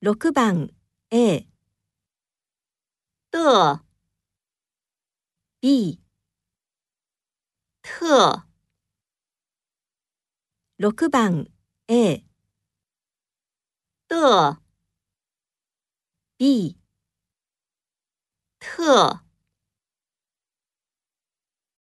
6番 A、的、B、特、6番 A、的、B、特。